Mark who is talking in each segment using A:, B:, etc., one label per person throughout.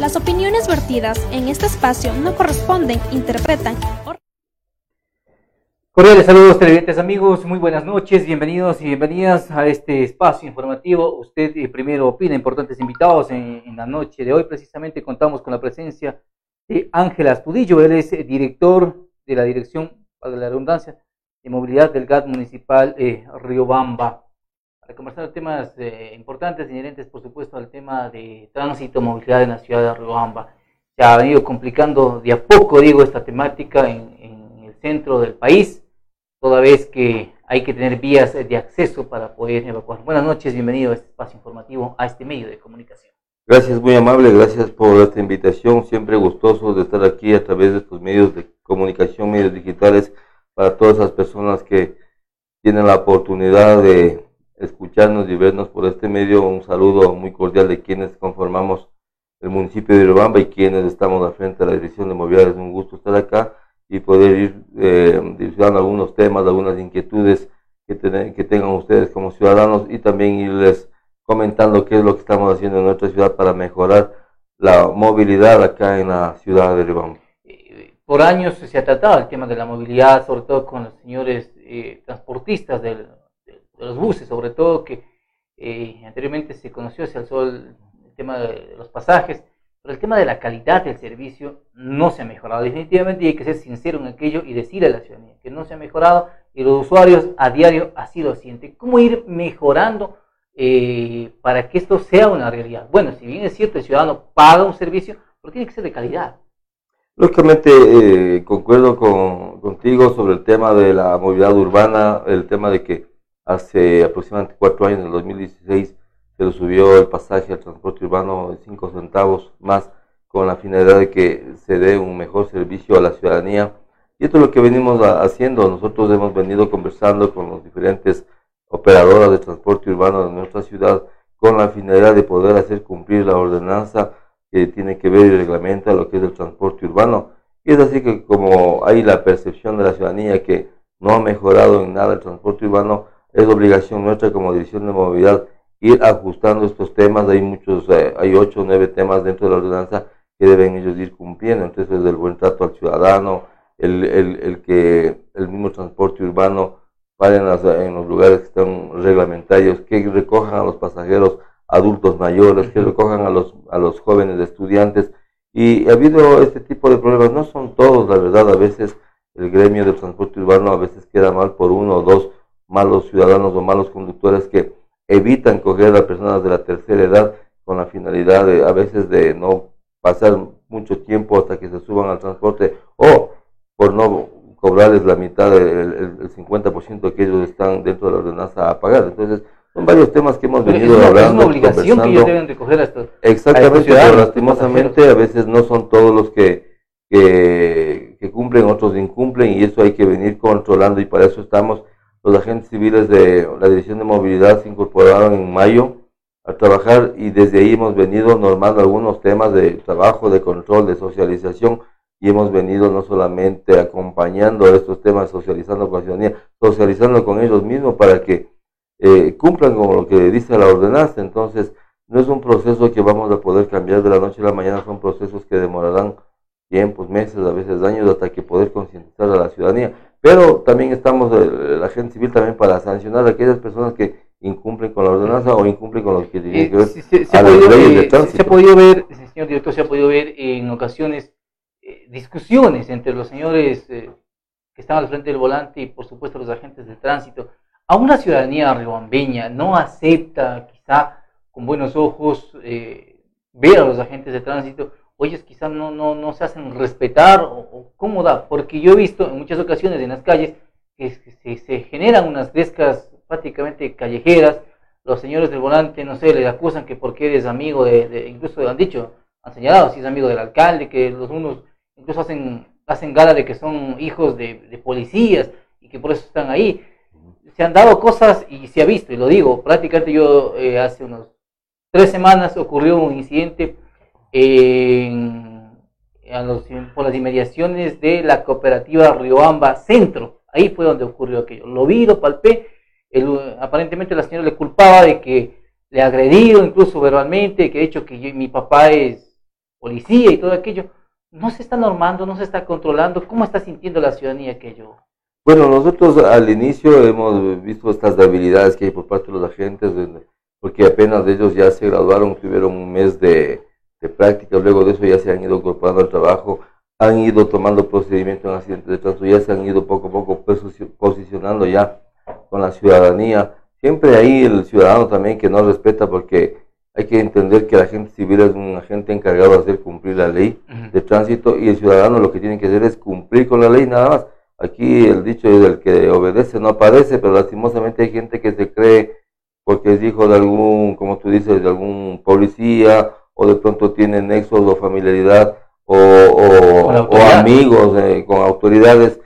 A: Las opiniones vertidas en este espacio no corresponden, interpretan o...
B: Saludos televidentes amigos, muy buenas noches, bienvenidos y bienvenidas a este espacio informativo. Usted eh, primero opina, importantes invitados en, en, la noche de hoy. Precisamente contamos con la presencia de Ángel Astudillo, él es eh, director de la Dirección, para la redundancia, de Movilidad del GAT Municipal eh, Riobamba para conversar temas eh, importantes, inherentes por supuesto al tema de tránsito, movilidad en la ciudad de Riobamba. Se ha venido complicando de a poco, digo, esta temática en, en, el centro del país, toda vez que hay que tener vías de acceso para poder evacuar. Buenas noches, bienvenido a este espacio informativo, a este medio de comunicación.
C: Gracias, muy amable, gracias por esta invitación, siempre gustoso de estar aquí a través de estos medios de comunicación, medios digitales, para todas las personas que tienen la oportunidad de escucharnos y vernos por este medio. Un saludo muy cordial de quienes conformamos el municipio de Irobamba y quienes estamos al frente de la Dirección de Movilidad. Es un gusto estar acá y poder ir eh, algunos temas, algunas inquietudes que, ten, que tengan ustedes como ciudadanos y también irles comentando qué es lo que estamos haciendo en nuestra ciudad para mejorar la movilidad acá en la ciudad de Irobamba.
B: Por años se ha tratado el tema de la movilidad, sobre todo con los señores eh, transportistas del de los buses, sobre todo que eh, anteriormente se conoció, se alzó el, el, tema de los pasajes, pero el tema de la calidad del servicio no se ha mejorado definitivamente y hay que ser sincero en aquello y decirle a la ciudadanía que no se ha mejorado y los usuarios a diario así lo sienten. ¿Cómo ir mejorando eh, para que esto sea una realidad? Bueno, si bien es cierto, el ciudadano paga un servicio, pero tiene que ser de calidad.
C: Lógicamente, eh, concuerdo con, contigo sobre el tema de la movilidad urbana, el tema de que Hace aproximadamente cuatro años, en el 2016, se le subió el pasaje al transporte urbano de cinco centavos más con la finalidad de que se dé un mejor servicio a la ciudadanía. Y esto es lo que venimos haciendo. Nosotros hemos venido conversando con los diferentes operadoras de transporte urbano de nuestra ciudad con la finalidad de poder hacer cumplir la ordenanza que tiene que ver y reglamenta lo que es el transporte urbano. Y es así que como hay la percepción de la ciudadanía que no ha mejorado en nada el transporte urbano, es obligación nuestra como Dirección de Movilidad ir ajustando estos temas. Hay muchos, eh, hay ocho o nueve temas dentro de la ordenanza que deben ellos ir cumpliendo. Entonces, el buen trato al ciudadano, el, el, el que el mismo transporte urbano pare en, las, en, los lugares que están reglamentarios, que recojan a los pasajeros adultos mayores, que recojan a los, a los jóvenes estudiantes. Y ha habido este tipo de problemas, no son todos, la verdad, a veces el gremio del transporte urbano a veces queda mal por uno o dos malos ciudadanos o malos conductores que evitan coger a personas de la tercera edad con la finalidad de a veces de no pasar mucho tiempo hasta que se suban al transporte o por no cobrarles la mitad, el, el, el 50% que ellos están dentro de la ordenanza a pagar. Entonces, son varios temas que hemos
B: Pero
C: venido
B: es una,
C: hablando.
B: Es una obligación que ellos deben recoger a estos.
C: Exactamente,
B: a estos
C: pero lastimosamente a veces no son todos los que, que, que cumplen, otros incumplen y eso hay que venir controlando y para eso estamos los agentes civiles de la Dirección de Movilidad se incorporaron en mayo a trabajar y desde ahí hemos venido normando algunos temas de trabajo, de control, de socialización y hemos venido no solamente acompañando estos temas, socializando con la ciudadanía, socializando con ellos mismos para que eh, cumplan con lo que dice la ordenanza. Entonces, no es un proceso que vamos a poder cambiar de la noche a la mañana, son procesos que demorarán tiempos, meses, a veces años, hasta que poder concientizar a la ciudadanía. Pero también estamos, eh, la gente civil también para sancionar a aquellas personas que incumplen con la ordenanza o incumplen con lo que tiene
B: Eh,
C: que ver
B: se, se- se
C: a las leyes de
B: se-
C: tránsito.
B: se ha podido ver, señor director, se ha podido ver en ocasiones eh, discusiones entre los señores eh, que están al frente del volante y por supuesto los agentes de tránsito. A una ciudadanía riobambeña no acepta quizá con buenos ojos eh, ver a los agentes de tránsito, o ellos quizá no, no, no se hacen respetar o, o cómo da, porque yo he visto en muchas ocasiones en las calles que se, se generan unas descas prácticamente callejeras, los señores del volante, no sé, le acusan que porque eres amigo de, de- incluso han dicho, han señalado si es amigo del alcalde, que los unos incluso hacen, hacen gala de que son hijos de, de policías y que por eso están ahí. Se han dado cosas y se ha visto, y lo digo, prácticamente yo eh, hace unos tres semanas ocurrió un incidente en, por las inmediaciones de la cooperativa Riobamba Centro. Ahí fue donde ocurrió aquello. Lo vi, lo palpé. Aparentemente la señora le culpaba de que le agredido incluso verbalmente, que de hecho que mi papá es policía y todo aquello. No se está normando, no se está controlando. ¿Cómo está sintiendo la ciudadanía aquello?
C: Bueno, nosotros al inicio hemos visto estas debilidades que hay por parte de los agentes, porque apenas ellos ya se graduaron, tuvieron un mes de, de práctica, luego de eso ya se han ido incorporando al trabajo, han ido tomando procedimientos en accidentes de tránsito, ya se han ido poco a poco posi- posicionando ya con la ciudadanía. Siempre hay el ciudadano también que no respeta porque hay que entender que el agente civil es un agente encargado de hacer cumplir la ley de tránsito y el ciudadano lo que tiene que hacer es cumplir con la ley nada más. Aquí el dicho es el que obedece no aparece, pero lastimosamente hay gente que se cree porque es hijo de algún, como tú dices, de algún policía o de pronto tiene nexos o familiaridad o, amigos eh, con autoridades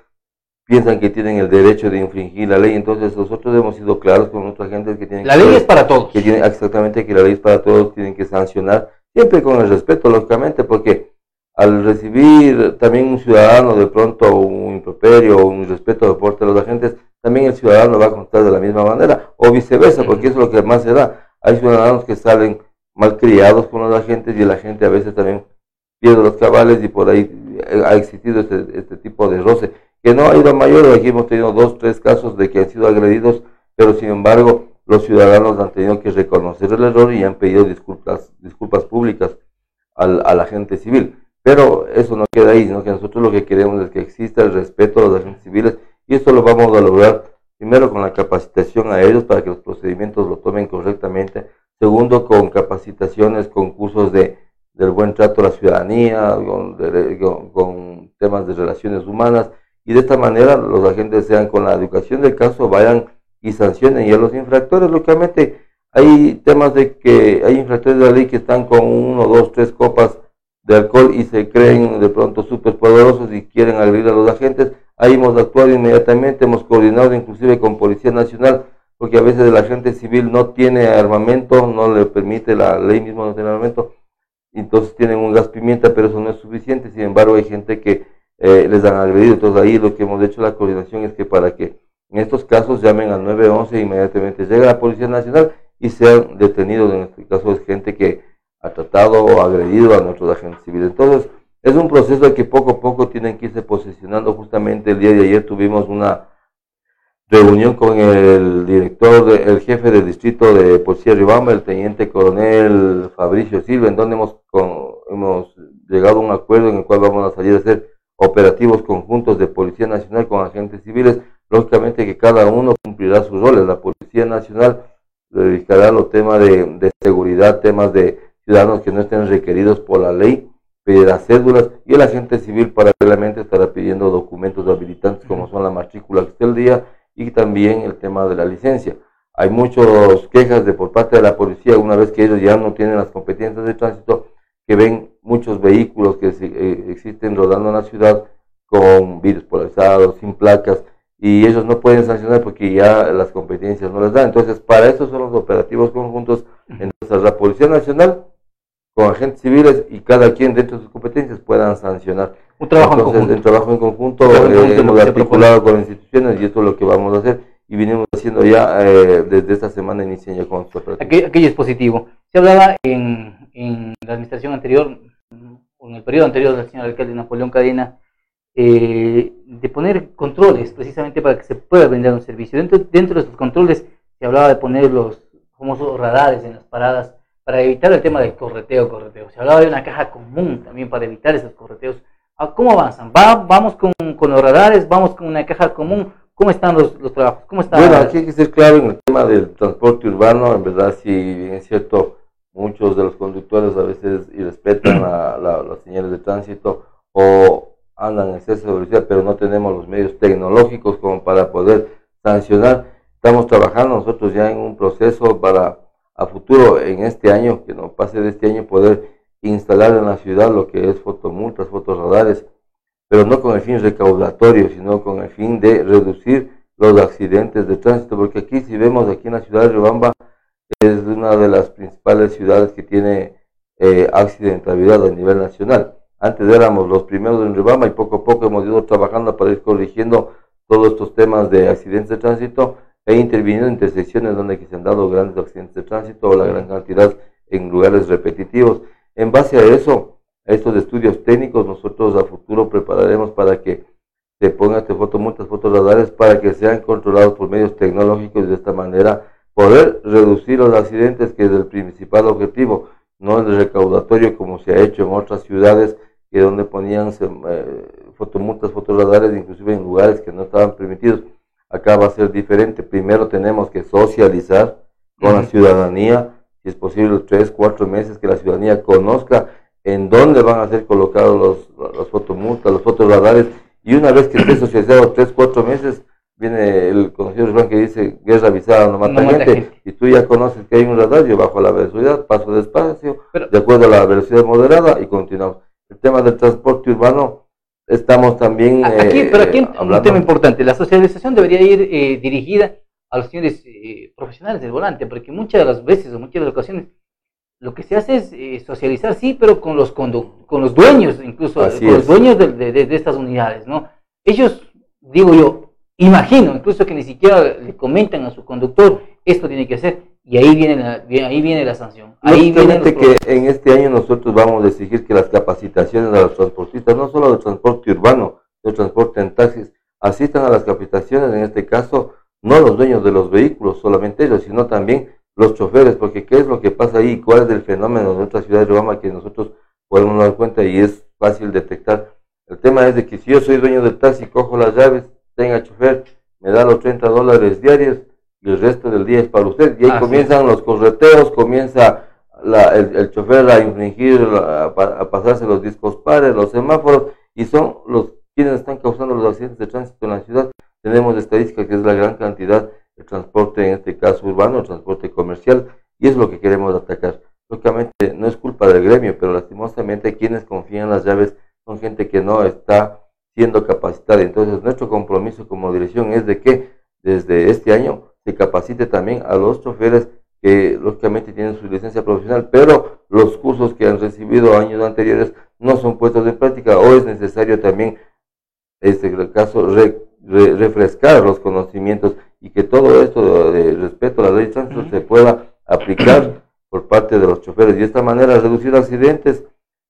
C: piensan que tienen el derecho de infringir la ley. Entonces nosotros hemos sido claros con nuestra gente que tienen
B: La
C: que
B: ley es para todos.
C: que tiene exactamente que la ley es para todos, tienen que sancionar, siempre con el respeto, lógicamente, porque al recibir también un ciudadano de pronto un improperio o un respeto de parte de los agentes, también el ciudadano va a contar de la misma manera, o viceversa, porque eso es lo que más se da. Hay ciudadanos que salen malcriados con los agentes y la gente a veces también pierde los cabales y por ahí eh, ha existido este, este tipo de roce, que no ha ido a mayor, aquí hemos tenido dos, tres casos de que han sido agredidos, pero sin embargo los ciudadanos han tenido que reconocer el error y han pedido disculpas, disculpas públicas al, al agente civil. Pero eso no queda ahí, sino que nosotros lo que queremos es que exista el respeto a los agentes civiles y esto lo vamos a lograr primero con la capacitación a ellos para que los procedimientos lo tomen correctamente, segundo con capacitaciones, con cursos de, del buen trato a la ciudadanía, con, temas de relaciones humanas y de esta manera los agentes sean con la educación del caso, vayan y sancionen y a los infractores, lógicamente hay temas de que hay infractores de la ley que están con uno, dos, tres copas de alcohol y se creen de pronto súper poderosos y quieren agredir a los agentes. Ahí hemos actuado inmediatamente, hemos coordinado inclusive con Policía Nacional, porque a veces el agente civil no tiene armamento, no le permite la ley misma no tiene armamento, entonces tienen un gas pimienta, pero eso no es suficiente, sin embargo hay gente que eh, les han agredido, entonces ahí lo que hemos hecho la coordinación es que para que en estos casos llamen al 911 e inmediatamente llega la Policía Nacional y sean detenidos, en este caso es gente que ha tratado o agredido a nuestros agentes civiles. Entonces, es un proceso que poco a poco tienen que irse posicionando. Justamente el día de ayer tuvimos una reunión con el director, de- el jefe del distrito de Policía Ribamba, el teniente coronel Fabricio Silva, en donde hemos, con- hemos llegado a un acuerdo en el cual vamos a salir a hacer operativos conjuntos de Policía Nacional con agentes civiles. Lógicamente que cada uno cumplirá sus roles. La Policía Nacional dedicará los temas de, de seguridad, temas de ciudadanos que no estén requeridos por la ley, pedirá cédulas y el agente civil paralelamente estará pidiendo documentos habilitantes como son la matrícula que esté el día y también el tema de la licencia. Hay muchas quejas de por parte de la policía una vez que ellos ya no tienen las competencias de tránsito que ven muchos vehículos que eh, existen rodando en la ciudad con vidrios polarizados, sin placas, y ellos no pueden sancionar porque ya las competencias no les dan. Entonces, para eso son los operativos conjuntos entonces la Policía Nacional con agentes civiles y cada quien dentro de sus competencias puedan sancionar.
B: Un trabajo en conjunto.
C: el trabajo en conjunto
B: Trabajo en
C: eh,
B: conjunto lo
C: hemos articulado con las instituciones y esto es lo que vamos a hacer y venimos haciendo ya eh, desde esta semana inician ya con operativo.
B: Aquello, aquello es positivo. Se hablaba en, en la administración anterior, o en el periodo anterior del señor alcalde Napoleón Cadena, eh, de poner controles precisamente para que se pueda brindar un servicio. Dentro, dentro de esos controles se hablaba de poner los famosos radares en las paradas para evitar el tema del correteo, correteo. Se hablaba de una caja común también para evitar esos correteos. Ah, ¿Cómo avanzan? ¿Va, ¿Vamos con, con, los? ¿Vamos con una caja común? ¿Cómo están los, los trabajos? ¿Cómo está
C: bueno, aquí hay que ser claro en el tema del transporte urbano. En verdad, si bien es cierto, muchos de los conductores a veces irrespetan la, las señales de tránsito o andan en exceso de velocidad, pero no tenemos los medios tecnológicos como para poder sancionar. Estamos trabajando nosotros ya en un proceso para a futuro, en este año, que no pase de este año, poder instalar en la ciudad lo que es fotomultas, fotorradares, pero no con el fin recaudatorio, sino con el fin de reducir los accidentes de tránsito, porque aquí si vemos aquí en la ciudad de Riobamba, es una de las principales ciudades que tiene eh, accidentabilidad a nivel nacional. Antes éramos los primeros en Riobamba y poco a poco hemos ido trabajando para ir corrigiendo todos estos temas de accidentes de tránsito e interviniendo en intersecciones donde se han dado grandes accidentes de tránsito o la gran cantidad en lugares repetitivos. En base a eso, a estos estudios técnicos, nosotros a futuro prepararemos para que se pongan este fotomultas, fotorradares para que sean controlados por medios tecnológicos y de esta manera poder reducir los accidentes, que es el principal objetivo, no el recaudatorio como se ha hecho en otras ciudades, que donde ponían eh, fotomultas, fotorradares, inclusive en lugares que no estaban permitidos. Acá va a ser diferente. Primero tenemos que socializar con la ciudadanía, si es posible tres, cuatro meses, que la ciudadanía conozca en dónde van a ser colocados los, los fotomultas, los fotorradares, y una vez que esté socializado tres, cuatro meses, viene el conocido refrán que dice, guerra avisada no mata, gente, y tú ya conoces que hay un radar, yo bajo la velocidad, paso despacio, de acuerdo a la velocidad moderada y continuamos. El tema del transporte urbano, estamos también...
B: Aquí, pero aquí eh, un tema importante, la socialización debería ir eh, dirigida a los señores eh, profesionales del volante, porque muchas de las veces o muchas de las ocasiones lo que se hace es socializar, sí, pero con los, con los dueños, incluso con los dueños de, de, de estas unidades, ¿no? Ellos, digo yo, Imagino incluso que ni siquiera le comentan a su conductor, esto tiene que hacer, y ahí viene la, ahí viene la sanción. Ahí
C: viene que en este año nosotros vamos a exigir que las capacitaciones de los transportistas, no solo de transporte urbano, de transporte en taxis, asistan a las capacitaciones, en este caso, no los dueños de los vehículos, solamente ellos, sino también los choferes, porque qué es lo que pasa ahí, cuál es el fenómeno de nuestra ciudad de Roma que nosotros podemos dar cuenta y es fácil detectar. El tema es de que si yo soy dueño del taxi, cojo las llaves, tenga chofer, me da los 30 dólares diarios y el resto del día es para usted. Y ahí comienzan los correteos, comienza el, chofer a infringir, a, pasarse los discos pares, los semáforos, y son los quienes están causando los accidentes de tránsito en la ciudad. Tenemos estadística que es la gran cantidad de transporte, en este caso urbano, transporte comercial, y es lo que queremos atacar. Lógicamente no es culpa del gremio, pero lastimosamente quienes confían en las llaves son gente que no está siendo capacitada. Entonces, nuestro compromiso como dirección es de que desde este año se capacite también a los choferes que lógicamente tienen su licencia profesional, pero los cursos que han recibido años anteriores no son puestos en práctica o es necesario también, este caso, refrescar los conocimientos y que todo esto de, respeto a la ley de tránsito se pueda aplicar por parte de los choferes y de esta manera reducir accidentes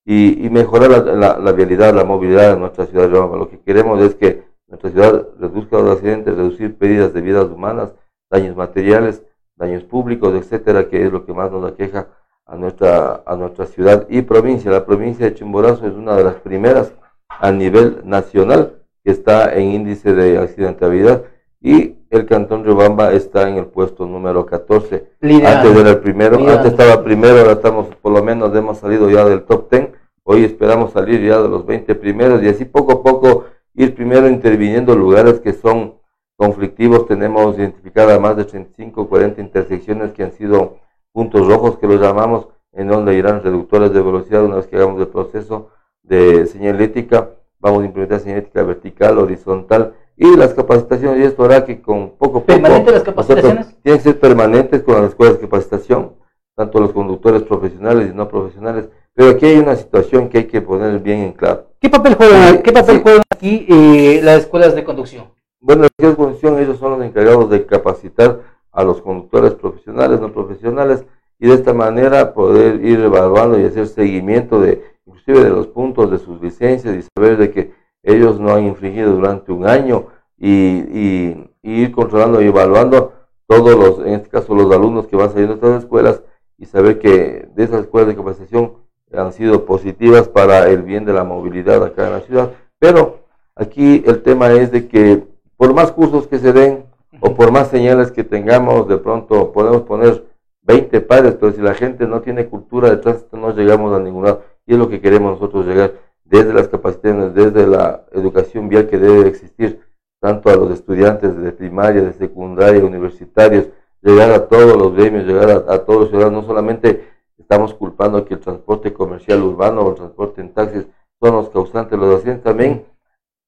C: y, mejorar la, la, vialidad, la movilidad en nuestra ciudad de Roma. Lo que queremos es que nuestra ciudad reduzca los accidentes, reducir pérdidas de vidas humanas, daños materiales, daños públicos, etcétera, que es lo que más nos aqueja a nuestra, a nuestra ciudad y provincia. La provincia de Chimborazo es una de las primeras a nivel nacional que está en índice de accidentabilidad y el Cantón Riobamba está en el puesto número 14. Antes era el primero, antes estaba primero, ahora estamos, por lo menos hemos salido ya del top 10. Hoy esperamos salir ya de los 20 primeros y así poco a poco ir primero interviniendo lugares que son conflictivos. Tenemos identificadas más de 35, 40 intersecciones que han sido puntos rojos, que los llamamos, en donde irán reductores de velocidad una vez que hagamos el proceso de señalética. Vamos a implementar señalética vertical, horizontal y las capacitaciones, y esto hará que con poco a poco...
B: ¿Permanentes las capacitaciones?
C: Tienen que ser permanentes con las escuelas de capacitación, tanto los conductores profesionales y no profesionales. Pero aquí hay una situación que hay que poner bien en claro.
B: ¿Qué papel juegan, ¿qué papel juegan aquí eh, las escuelas de conducción?
C: Bueno, las escuelas de conducción, ellos son los encargados de capacitar a los conductores profesionales, no profesionales, y de esta manera poder ir evaluando y hacer seguimiento de, inclusive de los puntos de sus licencias y saber de que ellos no han infringido durante un año y, ir controlando y evaluando todos los, en este caso los alumnos que van saliendo de estas escuelas y saber que de esas escuelas de capacitación han sido positivas para el bien de la movilidad acá en la ciudad. Pero aquí el tema es de que por más cursos que se den o por más señales que tengamos, de pronto podemos poner 20 padres, pero si la gente no tiene cultura de tránsito no llegamos a ningún lado. Y es lo que queremos nosotros llegar desde las capacitaciones, desde la educación vial que debe existir, tanto a los estudiantes de primaria, de secundaria, universitarios, llegar a todos los gremios, llegar a, todos los ciudadanos, no solamente estamos culpando que el transporte comercial urbano o el transporte en taxis son los causantes de los accidentes, también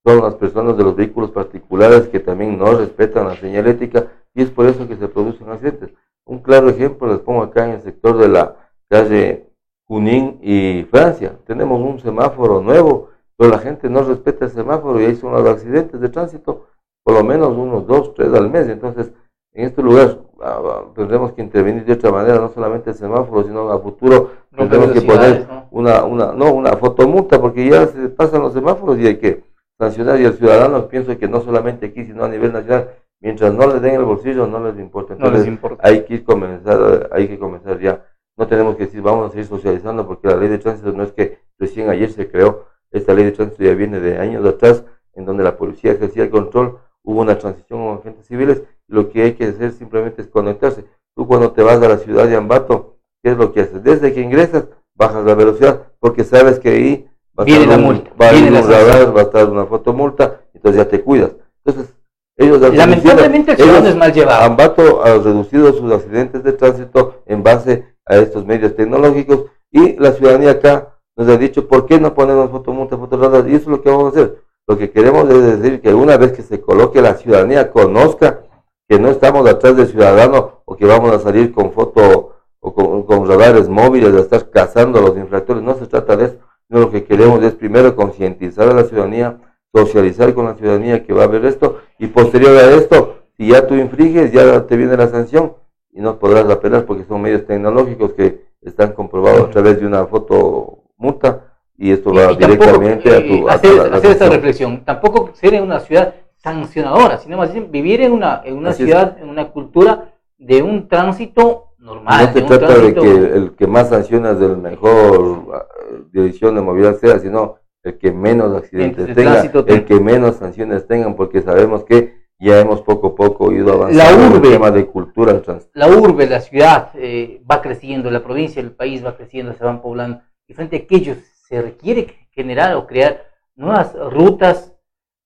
C: son las personas de los vehículos particulares que también no respetan la señalética y es por eso que se producen accidentes. Un claro ejemplo les pongo acá en el sector de la calle Junín y Francia. Tenemos un semáforo nuevo, pero la gente no respeta el semáforo y ahí son los accidentes de tránsito, por lo menos unos dos, tres al mes. Entonces, en este lugar ah, ah, tendremos que intervenir de otra manera, no solamente el semáforo, sino a futuro tendremos que poner una, una, no, una fotomulta, porque ya se pasan los semáforos y hay que sancionar y el ciudadano pienso que no solamente aquí, sino a nivel nacional, mientras no le den el bolsillo no les importa.
B: Entonces, no les importa.
C: Hay que comenzar, hay que comenzar ya. No tenemos que decir vamos a seguir socializando porque la ley de tránsito no es que recién ayer se creó, esta ley de tránsito ya viene de años atrás, en donde la policía ejercía el control, hubo una transición con agentes civiles, lo que hay que hacer simplemente es conectarse. Tú cuando te vas a la ciudad de Ambato, ¿qué es lo que haces? Desde que ingresas, bajas la velocidad, porque sabes que ahí
B: va a estar la multa,
C: va a radar, va a estar una fotomulta, entonces ya te cuidas. Entonces, ellos
B: lamentablemente el es mal llevado.
C: Ambato ha reducido sus accidentes de tránsito en base a estos medios tecnológicos y la ciudadanía acá nos ha dicho, ¿por qué no ponemos fotomulta, fotorradar? Y eso es lo que vamos a hacer. Lo que queremos es decir que una vez que se coloque la ciudadanía conozca que no estamos atrás del ciudadano o que vamos a salir con foto o con, con radares móviles, de estar cazando a los infractores, no se trata de eso lo que queremos es primero concientizar a la ciudadanía, socializar con la ciudadanía que va a ver esto y posterior a esto, si ya tú infringes, ya te viene la sanción y no podrás apelar porque son medios tecnológicos que están comprobados a través de una foto multa y esto va directamente a tu...
B: Hacer, hacer esa reflexión, tampoco ser en una ciudad sancionadora, sino más bien vivir en una, en una ciudad, en una cultura de un tránsito normal.
C: No se trata de que el que más sanciona es el mejor ah, dirección de movilidad sea, sino el que menos accidentes tenga, el que menos sanciones tengan, porque sabemos que ya hemos poco a poco ido avanzando
B: en
C: el tema de cultura.
B: La urbe, la ciudad eh, va creciendo, la provincia, el país va creciendo, se van poblando, y frente a aquello se requiere generar o crear nuevas rutas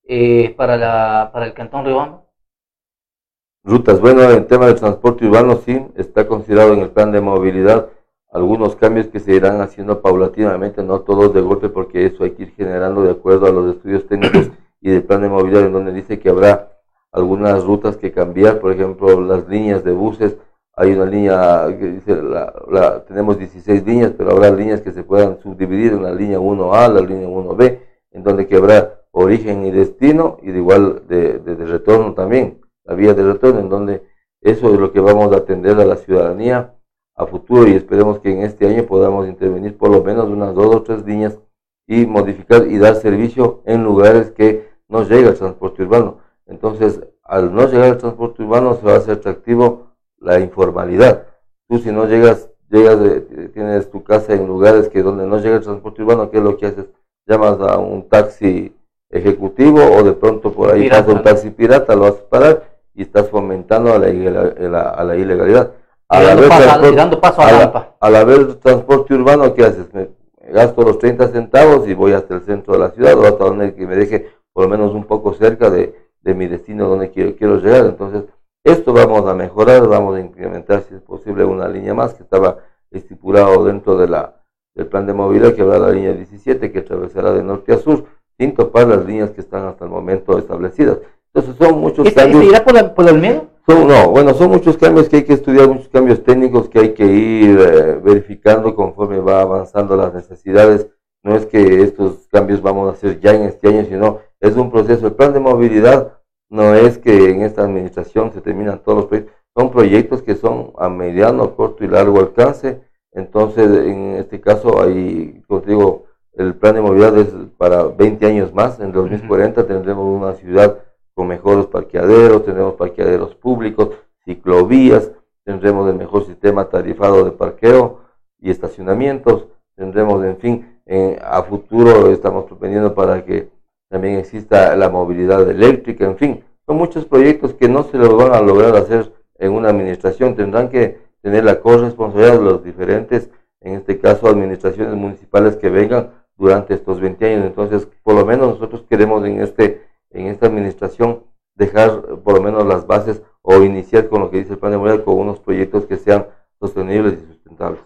B: eh, para, la, para el Cantón Riobamba.
C: Rutas, bueno, el tema del transporte urbano sí está considerado en el plan de movilidad. Algunos cambios que se irán haciendo paulatinamente, no todos de golpe, porque eso hay que ir generando de acuerdo a los estudios técnicos y del plan de movilidad, en donde dice que habrá algunas rutas que cambiar, por ejemplo, las líneas de buses. Hay una línea que dice, la, tenemos 16 líneas, pero habrá líneas que se puedan subdividir en la línea 1A, la línea 1B, en donde habrá origen y destino y de igual de, de retorno también la vía de retorno, en donde eso es lo que vamos a atender a la ciudadanía a futuro y esperemos que en este año podamos intervenir por lo menos unas dos o tres líneas y modificar y dar servicio en lugares que no llega el transporte urbano. Entonces, al no llegar el transporte urbano se va a hacer atractivo la informalidad. Tú si no llegas, llegas tienes tu casa en lugares que donde no llega el transporte urbano, ¿qué es lo que haces? Llamas a un taxi ejecutivo o de pronto por ahí pasa un taxi pirata, lo vas a parar y estás fomentando a la, a la, ilegalidad.
B: Al haber, transporte, paso a
C: al haber transporte urbano, ¿qué haces? Me gasto los 30 centavos y voy hasta el centro de la ciudad o hasta donde que me deje por lo menos un poco cerca de, de mi destino donde quiero, quiero llegar. Entonces, esto vamos a mejorar, vamos a incrementar si es posible una línea más que estaba estipulado dentro de la, del plan de movilidad que habrá la línea 17 que atravesará de norte a sur sin topar las líneas que están hasta el momento establecidas. Entonces son muchos cambios.
B: ¿Se irá por, la, por
C: Son, no, bueno, son muchos cambios que hay que estudiar, muchos cambios técnicos que hay que ir eh, verificando conforme va avanzando las necesidades. No es que estos cambios vamos a hacer ya en este año, sino es un proceso. El plan de movilidad no es que en esta administración se terminan todos los proyectos, son proyectos que son a mediano, corto y largo alcance. Entonces, en este caso, hay, como te digo, el plan de movilidad es para 20 años más, en 2040 tendremos una ciudad con mejores parqueaderos, tendremos parqueaderos públicos, ciclovías, tendremos el mejor sistema tarifado de parqueo y estacionamientos, tendremos, en fin, a futuro estamos proponiendo para que también exista la movilidad eléctrica, en fin, son muchos proyectos que no se los van a lograr hacer en una administración, tendrán que tener la corresponsabilidad de los diferentes, en este caso, administraciones municipales que vengan durante estos 20 años. Entonces, por lo menos nosotros queremos en, este, en esta administración dejar por lo menos las bases o iniciar con lo que dice el plan de movilidad con unos proyectos que sean sostenibles y sustentables.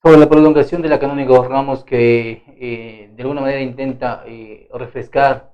B: Sobre la prolongación de la canónica Ramos que eh, de alguna manera intenta eh, refrescar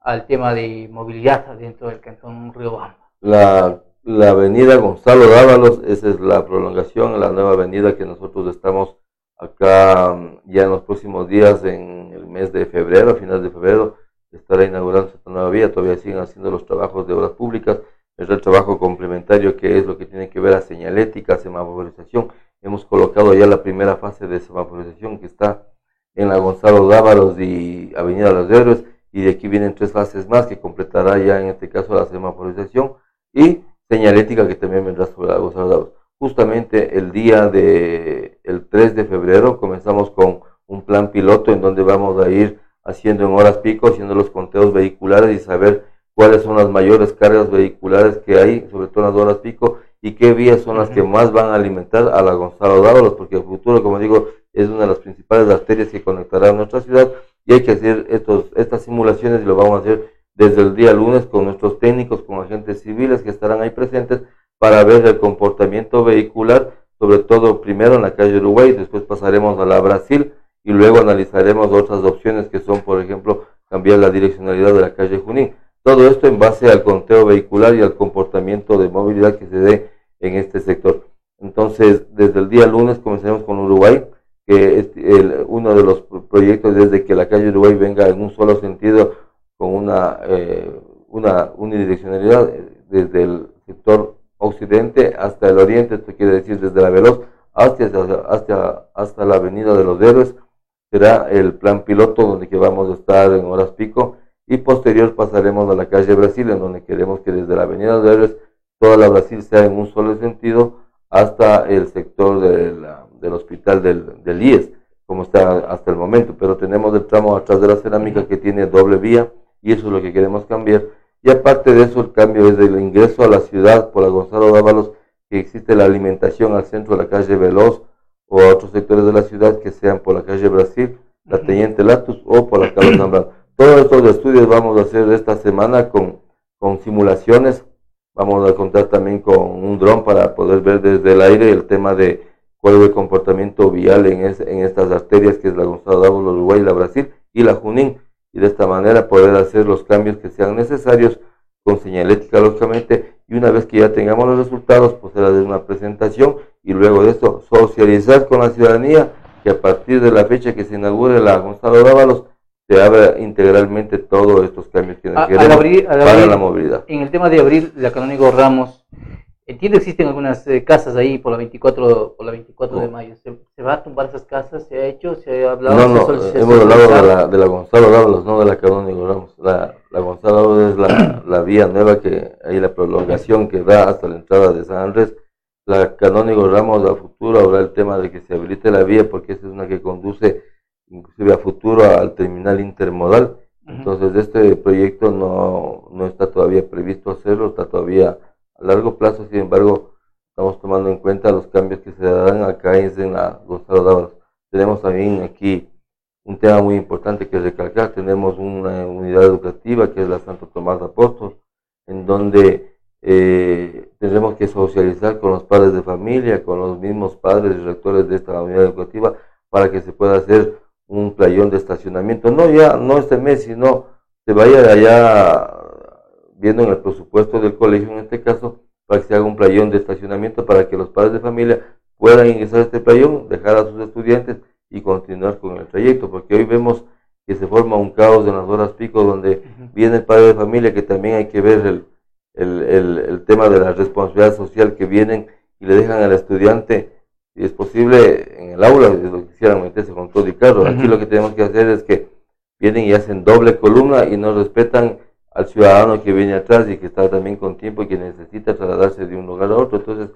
B: al tema de movilidad dentro del cantón Río Bamba.
C: La, la avenida Gonzalo Dávalos, esa es la prolongación, la nueva avenida que nosotros estamos acá mm, ya en los próximos días, en el mes de febrero, a finales de febrero, estará inaugurando esta nueva vía, todavía siguen haciendo los trabajos de obras públicas, es el trabajo complementario que es lo que tiene que ver a señalética, semaforización. Hemos colocado ya la primera fase de semaforización que está en la Gonzalo Dávalos y Avenida Los Héroes, y de aquí vienen tres fases más que completará ya en este caso la semaforización y señalética que también vendrá sobre la Gonzalo Dávalos justamente el día de el 3 de febrero comenzamos con un plan piloto en donde vamos a ir haciendo en horas pico, haciendo los conteos vehiculares y saber cuáles son las mayores cargas vehiculares que hay, sobre todo en las horas pico, y qué vías son las que más van a alimentar a la Gonzalo Dávalos, porque el futuro, como digo, es una de las principales arterias que conectará a nuestra ciudad y hay que hacer estos, estas simulaciones y lo vamos a hacer desde el día lunes con nuestros técnicos, con agentes civiles que estarán ahí presentes para ver el comportamiento vehicular, sobre todo primero en la calle Uruguay, después pasaremos a la Brasil y luego analizaremos otras opciones que son, por ejemplo, cambiar la direccionalidad de la calle Junín. Todo esto en base al conteo vehicular y al comportamiento de movilidad que se dé en este sector. Entonces, desde el día lunes comenzaremos con Uruguay, que es uno de los proyectos desde que la calle Uruguay venga en un solo sentido, con una, eh, una unidireccionalidad eh, desde el sector occidente hasta el oriente, esto quiere decir desde la Veloz hasta, hasta, hasta la Avenida de los Héroes, será el plan piloto donde que vamos a estar en horas pico y posterior pasaremos a la calle Brasil, en donde queremos que desde la Avenida de Héroes toda la Brasil sea en un solo sentido hasta el sector del hospital del, del IES, como está hasta el momento, pero tenemos el tramo atrás de la cerámica que tiene doble vía y eso es lo que queremos cambiar. Y aparte de eso, el cambio es del ingreso a la ciudad por la Gonzalo Dávalos, que existe la alimentación al centro de la calle Veloz o a otros sectores de la ciudad que sean por la calle Brasil, la Teniente Latus o por la calle Zambrano. Todos estos estudios vamos a hacer esta semana con, con simulaciones. Vamos a contar también con un dron para poder ver desde el aire el tema de cuál es el comportamiento vial en, en estas arterias que es la Gonzalo Dávalos, Uruguay, la Brasil y la Junín y de esta manera poder hacer los cambios que sean necesarios con señalética lógicamente y una vez que ya tengamos los resultados pues hacer una presentación y luego de esto socializar con la ciudadanía que a partir de la fecha que se inaugure la Gonzalo Dávalos se abra integralmente todos estos cambios que queremos para la movilidad.
B: En el tema de abrir la Canónigo Ramos, Entiendo que existen algunas eh, casas ahí por la 24, por la 24 de mayo. ¿Se, va a tumbar esas casas? ¿Se ha hecho? ¿Se ha hablado?
C: No, no, hemos hablado de la, de la Gonzalo Dávalos, no de la Canónigo Ramos. La, la Gonzalo Dávalos es la, la, vía nueva, que hay la prolongación que da hasta la entrada de San Andrés. La Canónigo Ramos a futuro habrá el tema de que se habilite la vía porque esa es una que conduce inclusive a futuro al terminal intermodal. Entonces este proyecto no, no está todavía previsto hacerlo, está todavía a largo plazo, sin embargo, estamos tomando en cuenta los cambios que se darán acá en la Gonzalo Dávalos. Tenemos también aquí un tema muy importante que recalcar. Tenemos una unidad educativa que es la Santo Tomás Apóstol, en donde eh, tendremos que socializar con los padres de familia, con los mismos padres y rectores de esta unidad educativa para que se pueda hacer un playón de estacionamiento. No ya, no este mes, sino se vaya de allá viendo en el presupuesto del colegio en este caso, para que se haga un playón de estacionamiento para que los padres de familia puedan ingresar a este playón, dejar a sus estudiantes y continuar con el trayecto, porque hoy vemos que se forma un caos en las horas pico donde viene el padre de familia, que también hay que ver el, el, el, tema de la responsabilidad social que vienen y le dejan al estudiante si es posible, en el aula, lo quisieran meterse con todo y carro. Aquí lo que tenemos que hacer es que vienen y hacen doble columna y no respetan al ciudadano que viene atrás y que está también con tiempo y que necesita trasladarse de un lugar a otro. Entonces,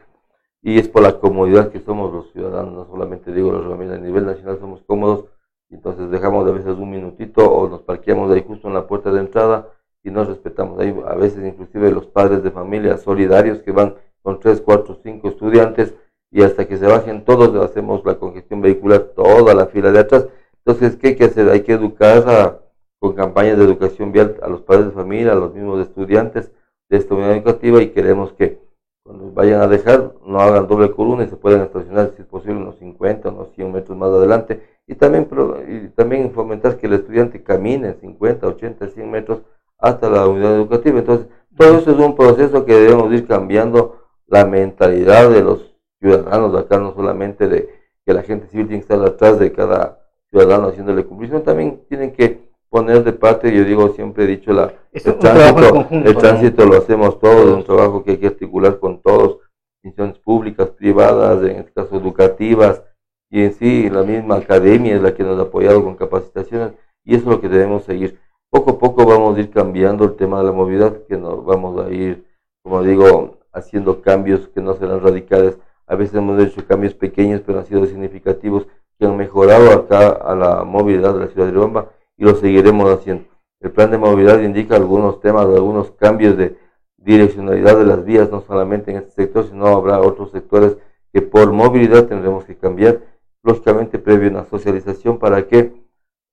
C: y es por la comodidad que somos los ciudadanos, no solamente digo los familias, a nivel nacional somos cómodos, entonces dejamos a veces un minutito o nos parqueamos ahí justo en la puerta de entrada y no respetamos. Hay a veces inclusive los padres de familia solidarios que van con tres, cuatro, cinco estudiantes y hasta que se bajen todos hacemos la congestión vehicular, toda la fila de atrás. Entonces, ¿qué hay que hacer? Hay que educar con campañas de educación vial a los padres de familia, a los mismos estudiantes de esta unidad educativa y queremos que cuando vayan a dejar no hagan doble columna y se puedan estacionar si es posible unos 50, unos 100 metros más adelante y también, y también fomentar que el estudiante camine 50, 80, 100 metros hasta la unidad educativa. Entonces, todo eso es un proceso que debemos ir cambiando la mentalidad de los ciudadanos acá, no solamente de que la gente civil tiene que estar atrás de cada ciudadano haciéndole cumplir, sino también tienen que poner de parte, yo digo, siempre he dicho, la, el, tránsito, el tránsito lo hacemos todos, es un trabajo que hay que articular con todos, instituciones públicas, privadas, en este caso educativas, y en sí la misma academia es la que nos ha apoyado con capacitaciones, y eso es lo que debemos seguir. Poco a poco vamos a ir cambiando el tema de la movilidad, que nos vamos a ir, como digo, haciendo cambios que no serán radicales. A veces hemos hecho cambios pequeños, pero han sido significativos, que han mejorado acá a la movilidad de la ciudad de Roma y lo seguiremos haciendo. El plan de movilidad indica algunos temas, algunos cambios de direccionalidad de las vías, no solamente en este sector, sino habrá otros sectores que por movilidad tendremos que cambiar, lógicamente previo una socialización para que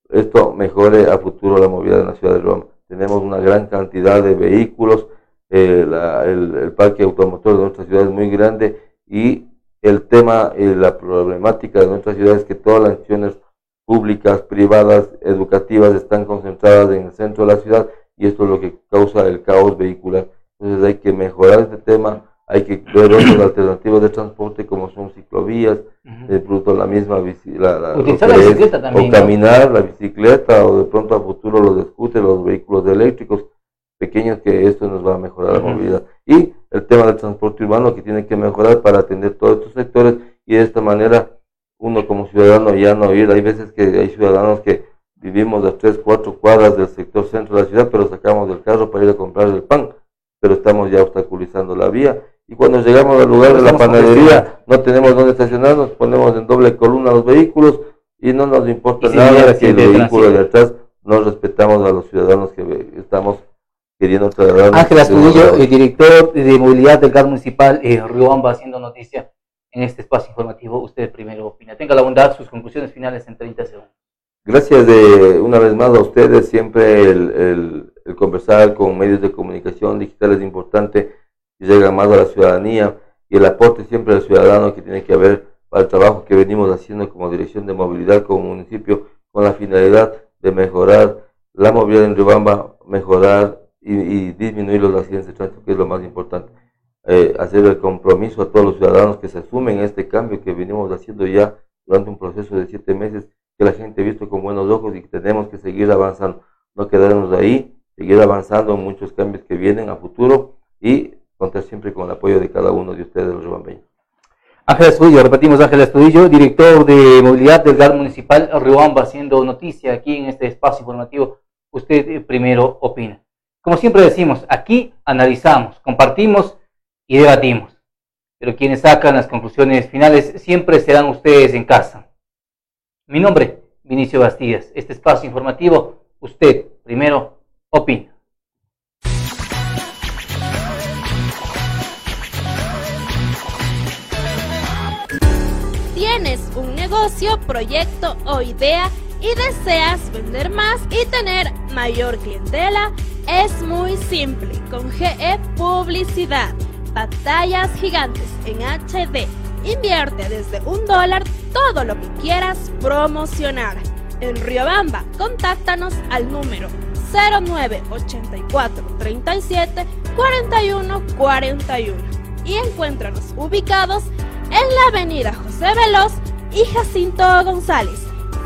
C: esto mejore a futuro la movilidad en la ciudad de Roma. Tenemos una gran cantidad de vehículos, eh, el, parque automotor de nuestra ciudad es muy grande y el tema y la problemática de nuestra ciudad es que todas las acciones públicas, privadas, educativas están concentradas en el centro de la ciudad y esto es lo que causa el caos vehicular. Entonces hay que mejorar este tema, hay que ver otras alternativas de transporte como son ciclovías, de pronto la misma la, bicicleta también, o caminar, la bicicleta o de pronto a futuro los scooters, los vehículos eléctricos pequeños que esto nos va a mejorar la movilidad. Y el tema del transporte urbano que tiene que mejorar para atender todos estos sectores y de esta manera uno como ciudadano ya no ir. Hay veces que hay ciudadanos que vivimos a tres, cuatro cuadras del sector centro de la ciudad, pero sacamos del carro para ir a comprar el pan, pero estamos ya obstaculizando la vía. Y cuando llegamos al lugar de la panadería, no tenemos dónde estacionarnos, ponemos en doble columna los vehículos y no nos importa nada que el vehículo de atrás no respetamos a los ciudadanos que estamos queriendo trasladar.
B: Ángel Astudillo, el director de movilidad del gas municipal eh, Riobamba, haciendo noticia en este espacio informativo. Usted primero opina. Tenga la bondad, sus conclusiones finales en 30 segundos.
C: Gracias de una vez más a ustedes. Siempre el, conversar con medios de comunicación digital es importante y llega más a la ciudadanía y el aporte siempre del ciudadano que tiene que haber para el trabajo que venimos haciendo como dirección de movilidad como municipio con la finalidad de mejorar la movilidad en Riobamba, mejorar y, y disminuir los accidentes de tránsito, que es lo más importante. Eh, hacer el compromiso a todos los ciudadanos que se asumen a este cambio que venimos haciendo ya durante un proceso de siete meses, que la gente ha visto con buenos ojos y que tenemos que seguir avanzando, no quedarnos ahí, seguir avanzando en muchos cambios que vienen a futuro y contar siempre con el apoyo de cada uno de ustedes, los ribambeños.
B: Ángel Estudillo, repetimos Ángel Estudillo, director de movilidad del GAR municipal Riobamba, haciendo noticia aquí en este espacio informativo. Usted eh, primero opina. Como siempre decimos, aquí analizamos, compartimos y debatimos. Pero quienes sacan las conclusiones finales siempre serán ustedes en casa. Mi nombre, Vinicio Bastidas. Este espacio informativo, usted primero opina.
A: Tienes un negocio, proyecto o idea y deseas vender más y tener mayor clientela, es muy simple con GE Publicidad Batallas gigantes en HD. Invierte desde un dólar todo lo que quieras promocionar. En Riobamba, contáctanos al número 0984 37 41 41 y encuéntranos ubicados en la avenida José Veloz y Jacinto González,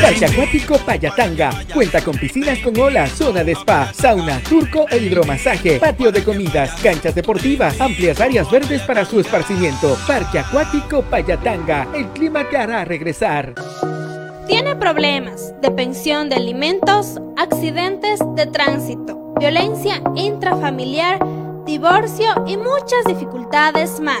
D: Parque Acuático Payatanga cuenta con piscinas con olas, zona de spa, sauna, turco e hidromasaje, patio de comidas, canchas deportivas, amplias áreas verdes para su esparcimiento. Parque Acuático Payatanga, el clima que hará regresar.
A: Tiene problemas de pensión de alimentos, accidentes de tránsito, violencia intrafamiliar, divorcio y muchas dificultades más.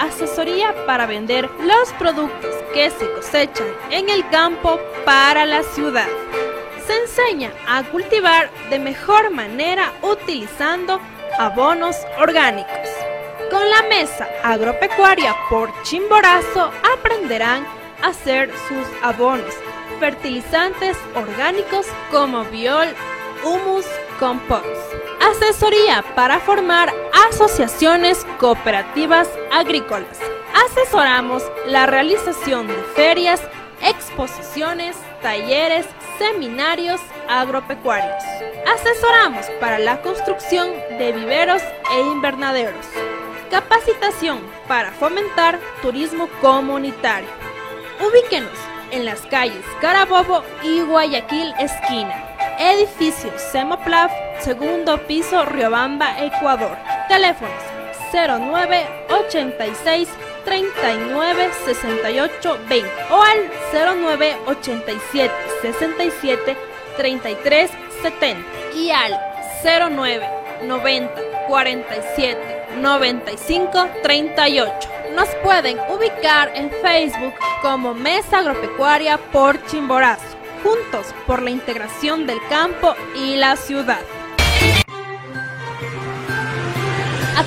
A: asesoría para vender los productos que se cosechan en el campo para la ciudad. Se enseña a cultivar de mejor manera utilizando abonos orgánicos. Con la mesa agropecuaria por Chimborazo aprenderán a hacer sus abonos, fertilizantes orgánicos como biol, humus, compost. Asesoría para formar asociaciones cooperativas agrícolas. Asesoramos la realización de ferias, exposiciones, talleres, seminarios agropecuarios. Asesoramos para la construcción de viveros e invernaderos. Capacitación para fomentar turismo comunitario. Ubíquenos en las calles Carabobo y Guayaquil esquina. Edificio Semoplaf, segundo piso, Riobamba, Ecuador. Teléfonos 0986 39 68 20 o al 0987 67 33 70 y al 09 90 47 95 38. Nos pueden ubicar en Facebook como Mesa Agropecuaria por Chimborazo, juntos por la integración del campo y la ciudad.